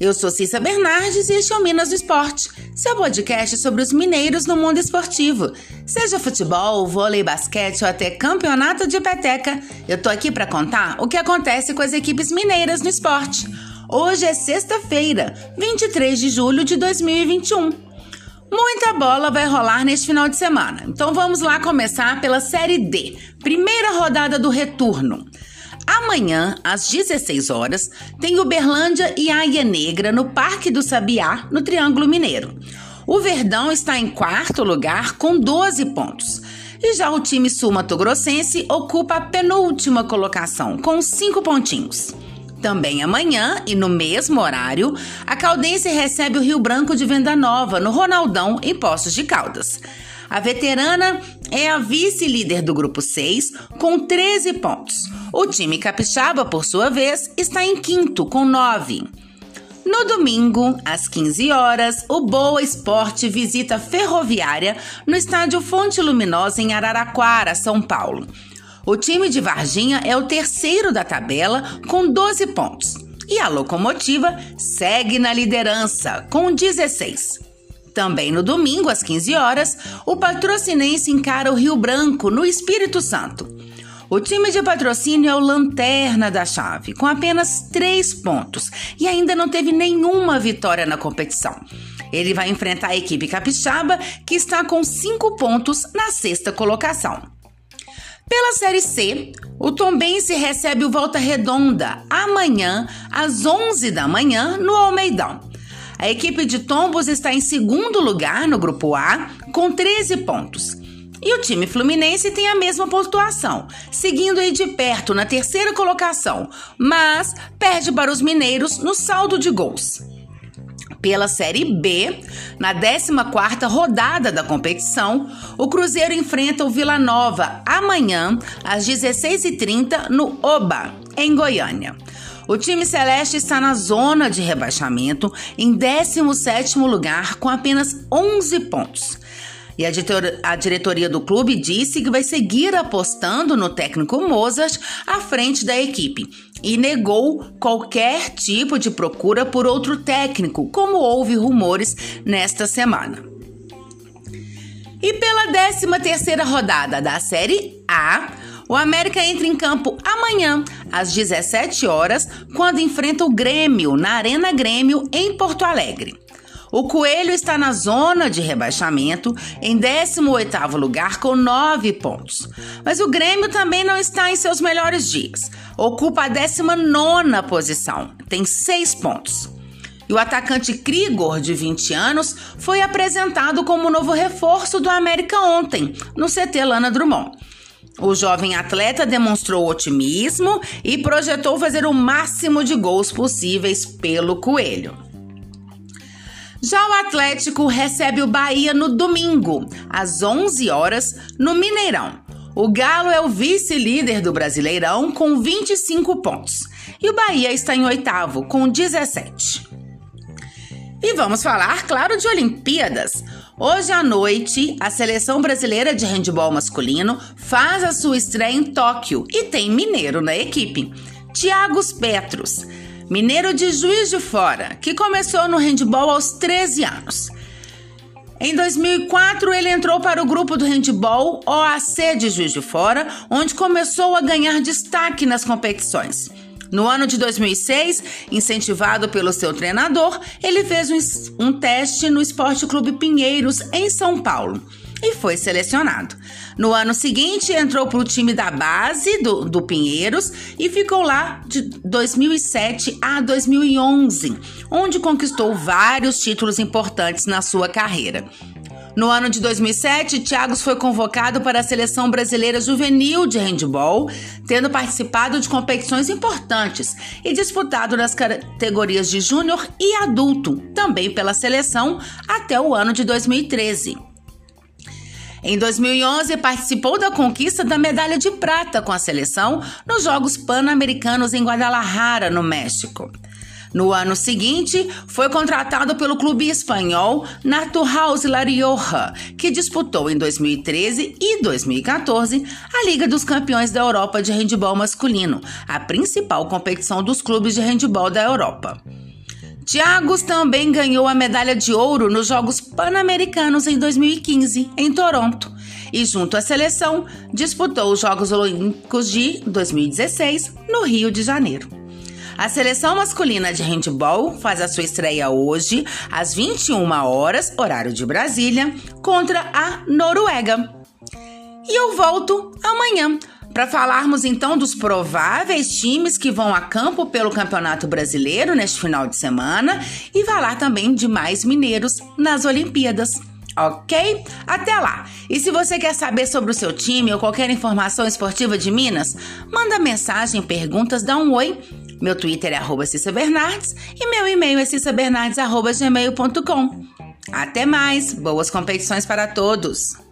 Eu sou Cissa Bernardes e este é o Minas do Esporte, seu podcast sobre os mineiros no mundo esportivo. Seja futebol, vôlei, basquete ou até campeonato de peteca, eu tô aqui para contar o que acontece com as equipes mineiras no esporte. Hoje é sexta-feira, 23 de julho de 2021. Muita bola vai rolar neste final de semana, então vamos lá começar pela Série D, primeira rodada do retorno. Amanhã, às 16 horas, tem Uberlândia e Águia Negra no Parque do Sabiá, no Triângulo Mineiro. O Verdão está em quarto lugar com 12 pontos. E já o time sul-mato-grossense ocupa a penúltima colocação, com 5 pontinhos. Também amanhã e no mesmo horário, a Caldense recebe o Rio Branco de Venda Nova, no Ronaldão, em Poços de Caldas. A veterana é a vice-líder do grupo 6, com 13 pontos. O time capixaba, por sua vez, está em quinto, com 9. No domingo, às 15 horas, o Boa Esporte visita Ferroviária no estádio Fonte Luminosa, em Araraquara, São Paulo. O time de Varginha é o terceiro da tabela, com 12 pontos. E a locomotiva segue na liderança, com 16. Também no domingo, às 15 horas, o patrocinense encara o Rio Branco, no Espírito Santo. O time de patrocínio é o lanterna da chave, com apenas três pontos e ainda não teve nenhuma vitória na competição. Ele vai enfrentar a equipe capixaba, que está com cinco pontos na sexta colocação. Pela Série C, o Tombense recebe o Volta Redonda amanhã, às 11 da manhã, no Almeidão. A equipe de Tombos está em segundo lugar no grupo A, com 13 pontos. E o time fluminense tem a mesma pontuação, seguindo aí de perto na terceira colocação, mas perde para os mineiros no saldo de gols. Pela Série B, na 14ª rodada da competição, o Cruzeiro enfrenta o Vila Nova amanhã às 16h30 no Oba, em Goiânia. O time celeste está na zona de rebaixamento, em 17º lugar, com apenas 11 pontos. E a, a diretoria do clube disse que vai seguir apostando no técnico Mozart à frente da equipe e negou qualquer tipo de procura por outro técnico, como houve rumores nesta semana. E pela 13 terceira rodada da Série A, o América entra em campo amanhã, às 17 horas, quando enfrenta o Grêmio na Arena Grêmio, em Porto Alegre. O Coelho está na zona de rebaixamento, em 18º lugar com 9 pontos. Mas o Grêmio também não está em seus melhores dias. Ocupa a 19ª posição, tem 6 pontos. E o atacante Krigor, de 20 anos, foi apresentado como novo reforço do América ontem, no CT Lana Drummond. O jovem atleta demonstrou otimismo e projetou fazer o máximo de gols possíveis pelo Coelho. Já o Atlético recebe o Bahia no domingo, às 11 horas, no Mineirão. O Galo é o vice-líder do Brasileirão com 25 pontos e o Bahia está em oitavo com 17. E vamos falar, claro, de Olimpíadas. Hoje à noite, a seleção brasileira de handebol masculino faz a sua estreia em Tóquio e tem mineiro na equipe. Tiagos Petros, mineiro de Juiz de Fora, que começou no handebol aos 13 anos. Em 2004, ele entrou para o grupo do handebol OAC de Juiz de Fora, onde começou a ganhar destaque nas competições. No ano de 2006, incentivado pelo seu treinador, ele fez um, um teste no Esporte Clube Pinheiros, em São Paulo e foi selecionado. No ano seguinte, entrou para o time da base do, do Pinheiros e ficou lá de 2007 a 2011, onde conquistou vários títulos importantes na sua carreira. No ano de 2007, Thiagos foi convocado para a seleção brasileira juvenil de handball, tendo participado de competições importantes e disputado nas categorias de júnior e adulto, também pela seleção, até o ano de 2013. Em 2011, participou da conquista da medalha de prata com a seleção nos Jogos Pan-Americanos em Guadalajara, no México. No ano seguinte, foi contratado pelo clube espanhol Naturhaus La Rioja, que disputou em 2013 e 2014 a Liga dos Campeões da Europa de Handebol Masculino, a principal competição dos clubes de handebol da Europa. Thiagos também ganhou a medalha de ouro nos Jogos Pan-Americanos em 2015, em Toronto, e, junto à seleção, disputou os Jogos Olímpicos de 2016, no Rio de Janeiro. A seleção masculina de handball faz a sua estreia hoje, às 21 horas, horário de Brasília, contra a Noruega. E eu volto amanhã para falarmos então dos prováveis times que vão a campo pelo Campeonato Brasileiro neste final de semana e falar também de mais mineiros nas Olimpíadas. Ok? Até lá! E se você quer saber sobre o seu time ou qualquer informação esportiva de Minas, manda mensagem, perguntas, dá um oi. Meu Twitter é arroba Cissa Bernardes e meu e-mail é cissabernardes.gmail.com. Até mais! Boas competições para todos!